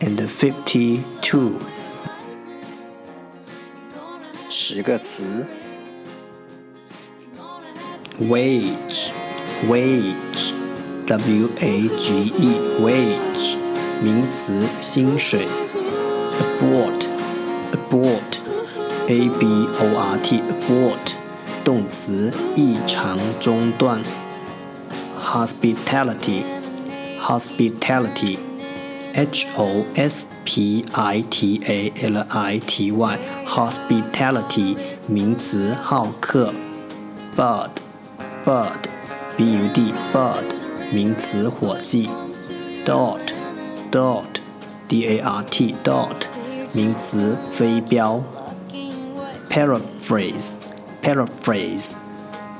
and fifty-two，十个词。Wage，wage，W A G E，wage，名词，薪水。Abort，abort，A B O R T，abort，动词，异常中断。Hospitality。 hospitality. H O S P I T A L I T Y. Hospitality 名词，好客。Bud. Bud. B U D. Bud. 名词，伙计。Dart. Dart. D A R T. Dart. 名词，飞镖。Paraphrase. Paraphrase.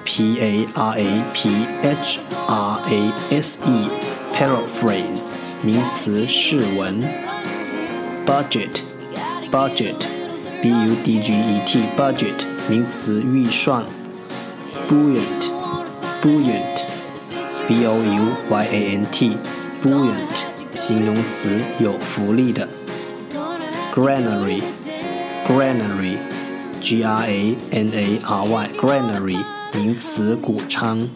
P A R A P H R A S E Paraphrase 名词释文，budget，budget，b u d g e t，budget 名词预算，buoyant，buoyant，b o u y a n t，buoyant 形容词有浮力的，granary，granary，g r a n a r y，granary 名词谷仓，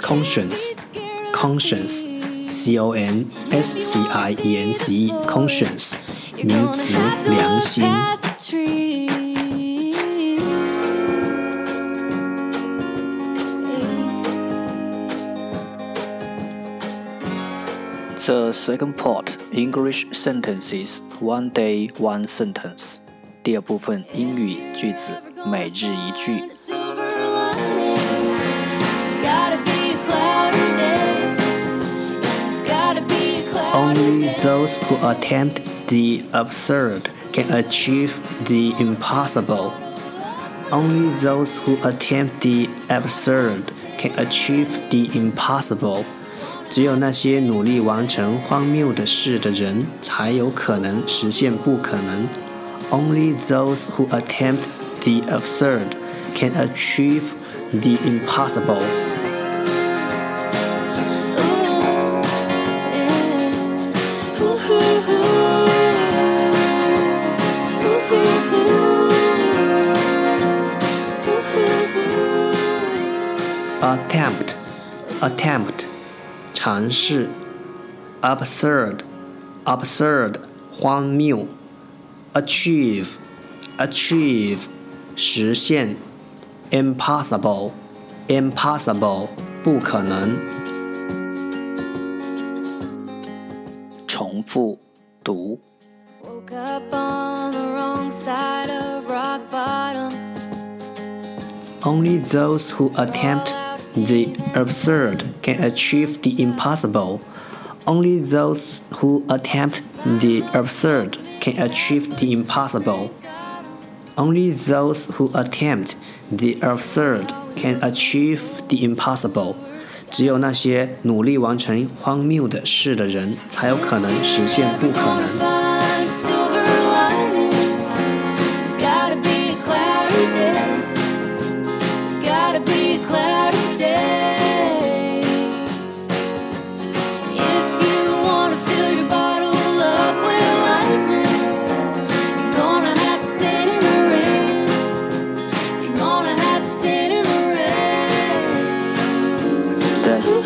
conscience，conscience。 C O N S C I E N C E conscience 名词良心。The second part English sentences one day one sentence 第二部分英语句子每日一句。 those who attempt the absurd can achieve the impossible. Only those who attempt the absurd can achieve the impossible. 只有那些努力完成荒谬的事的人，才有可能实现不可能。Only those who attempt the absurd can achieve the impossible. attempt attempt 尝试 absurd absurd 荒谬 achieve achieve 实现 impossible impossible 不可能重复读 Woke up on the wrong side of rock bottom. Only those who attempt the absurd can achieve the impossible. Only those who attempt the absurd can achieve the impossible. Only those who attempt the absurd can achieve the impossible. 只有那些努力完成荒谬的事的人，才有可能实现不可能。